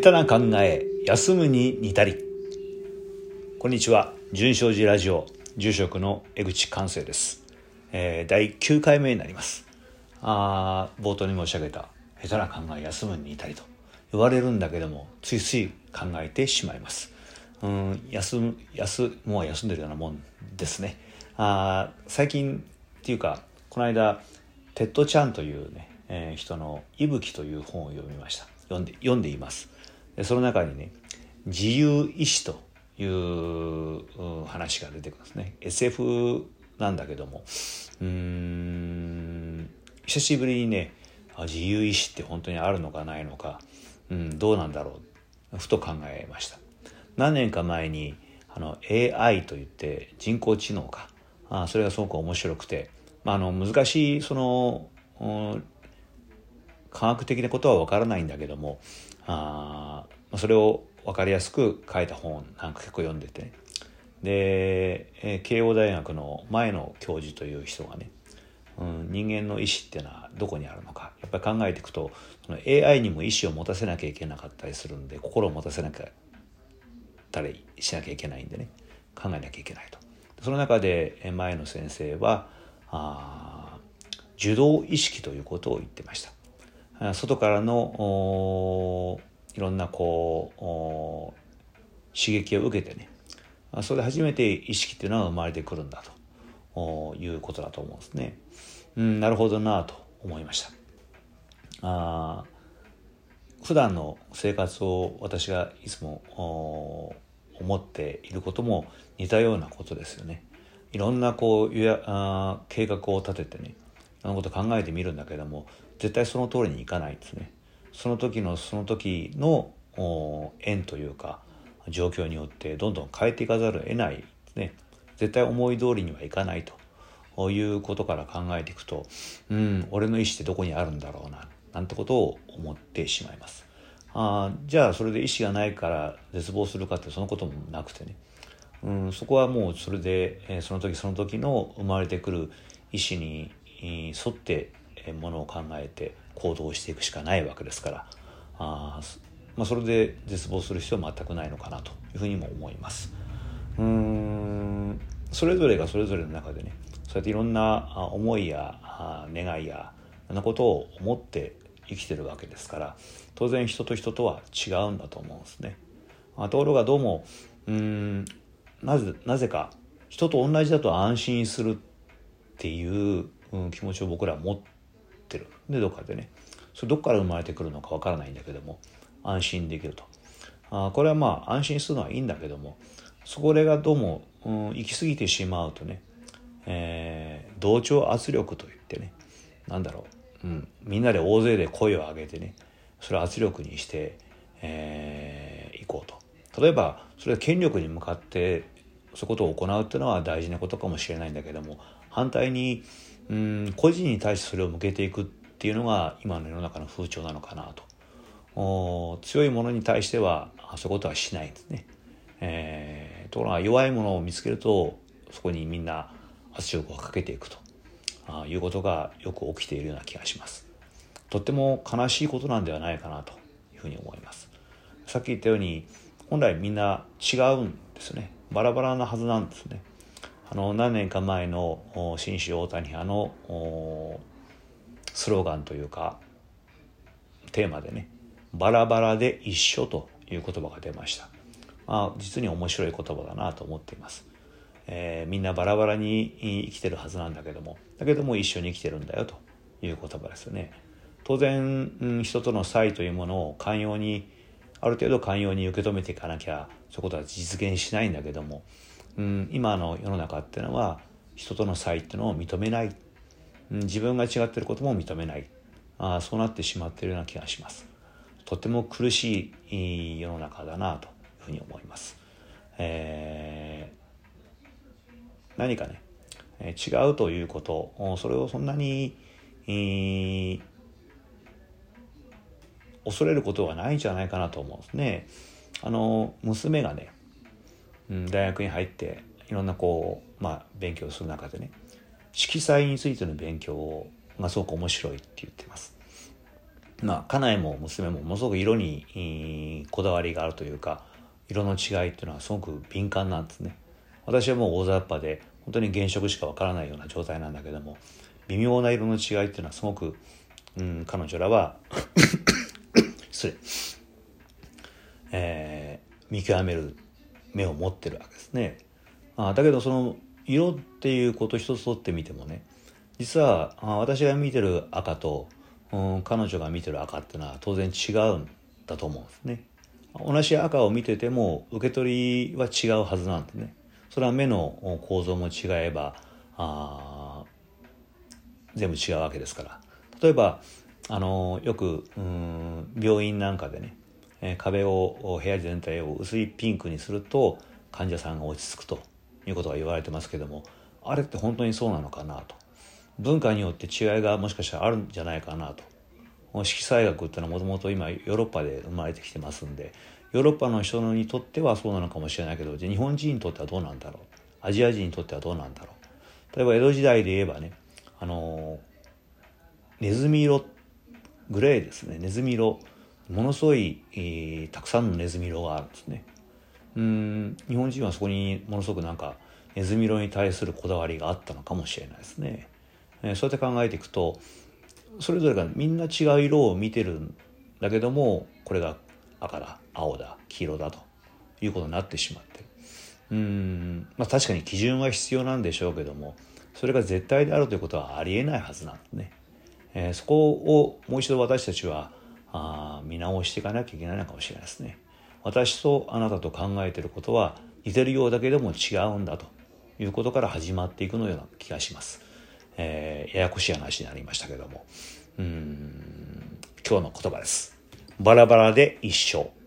下手な考え休むに似たり。こんにちは。純正寺ラジオ住職の江口寛生です、えー、第9回目になります。あ冒頭に申し上げた下手な考え休むに似たりと言われるんだけどもついつい考えてしまいます。うん休む休もう休んでるようなもんですね。あ最近っていうかこの間テッド・チャンというね、えー、人の「息吹」という本を読みました。読んで読んでいます。その中にね自由意志という話が出てくるんですね SF なんだけども。うん久しぶりにね自由意志って本当にあるのかないのか、うん、どうなんだろう。ふと考えました。何年か前にあの AI といって人工知能か。あそれがすごく面白くて、まあ、あの難しいその、うん、科学的なことは分からないんだけどもあそれを分かりやすく書いた本なんか結構読んでて、で、えー、慶応大学の前の教授という人がね、うん、人間の意思っていうのはどこにあるのかやっぱり考えていくとその AI にも意思を持たせなきゃいけなかったりするんで心を持たせなきゃたりしなきゃいけないんでね考えなきゃいけないと。その中で前の先生はあ受動意識ということを言ってました。外からのいろんなこう刺激を受けてねそれで初めて意識っていうのは生まれてくるんだということだと思うんですね。うん、なるほどなと思いました。あ普段の生活を私がいつも思っていることも似たようなことですよね。いろんなこうやあ計画を立ててねいろんなこと考えてみるんだけども絶対その通りにいかないですね。その時のその時の縁というか状況によってどんどん変えていかざるを得ないですね。絶対思い通りにはいかないということから考えていくとうん俺の意思ってどこにあるんだろうななんてことを思ってしまいます。あじゃあそれで意思がないから絶望するかってそのこともなくてね、うん、そこはもうそれで、えー、その時その時の生まれてくる意思に沿ってものを考えて行動していくしかないわけですからあ、まあ、それで絶望する必要は全くないのかなというふうにも思います。うんそれぞれがそれぞれの中でねそうやっていろんな思いや願いやそんなことを思って生きてるわけですから当然人と人とは違うんだと思うんですね。ところがどうもうんなぜなぜか人と同じだと安心するっていう、うん、気持ちを僕ら持ってる。でどっかでねそれどっから生まれてくるのかわからないんだけども安心できると。あこれはまあ安心するのはいいんだけどもそこがどうも、うん、行き過ぎてしまうとね、えー、同調圧力といってね何だろううん、みんなで大勢で声を上げてねそれを圧力にして、えー、いこうと。例えばそれは権力に向かってそういうことを行うっていうのは大事なことかもしれないんだけども反対に、うん、個人に対してそれを向けていくっていうのが今の世の中の風潮なのかなと強いものに対してはそういうことはしないんですね、えー、ところが弱いものを見つけるとそこにみんな圧力をかけていくとあいうことがよく起きているような気がします。とっても悲しいことなんではないかなというふうに思います。さっき言ったように本来みんな違うんですね。バラバラなはずなんですね。あの何年か前の新種大谷派のスローガンというかテーマでね「バラバラで一緒」という言葉が出ました。まあ、実に面白い言葉だなと思っています。えー、みんなバラバラに生きてるはずなんだけどもだけども一緒に生きてるんだよという言葉ですよね。当然、人との差異というものを寛容にある程度寛容に受け止めていかなきゃそういうことは実現しないんだけども、うん、今の世の中っていうのは人との差異っていうのを認めない、うん、自分が違ってることも認めないあそうなってしまってるような気がします。とても苦しい世の中だなというふうに思います。えー何かね、え違うということそれをそんなに、えー、恐れることはないんじゃないかなと思うんですね。あの娘がね、うん、大学に入っていろんなこう、まあ、勉強する中でね色彩についての勉強がすごく面白いって言ってます。まあ家内も娘もものすごく色にこだわりがあるというか色の違いっていうのはすごく敏感なんですね私はもう大雑把で本当に原色しかわからないような状態なんだけども微妙な色の違いっていうのはすごく、うん、彼女らは 失礼、えー、見極める目を持ってるわけですね。あだけどその色っていうこと一つとってみてもね実は私が見てる赤と、うん、彼女が見てる赤っていうのは当然違うんだと思うんですね。同じ赤を見てても受け取りは違うはずなんでね。それは目の構造も違えばあ全部違うわけですから。例えばあのよくうん病院なんかでね、え壁を部屋全体を薄いピンクにすると患者さんが落ち着くということが言われてますけどもあれって本当にそうなのかなと。文化によって違いがもしかしたらあるんじゃないかなと。色彩学っていうのはもともと今ヨーロッパで生まれてきてますんでヨーロッパの人にとってはそうなのかもしれないけどじゃ日本人にとってはどうなんだろう。アジア人にとってはどうなんだろう。例えば江戸時代で言えばねあのネズミ色グレーですね。ネズミ色ものすごい、えー、たくさんのネズミ色があるんですね。うん日本人はそこにものすごくなんかネズミ色に対するこだわりがあったのかもしれないですね、えー、そうやって考えていくとそれぞれがみんな違う色を見てるんだけどもこれが赤だ青だ黄色だということになってしまって。うんまあ確かに基準は必要なんでしょうけどもそれが絶対であるということはありえないはずなんですね。えー、そこをもう一度私たちはあ見直していかなきゃいけないのかもしれないですね。私とあなたと考えていることは似てるようだけでも違うんだということから始まっていくのような気がします。えー、ややこしい話になりましたけどもうん今日の言葉です。バラバラで一生。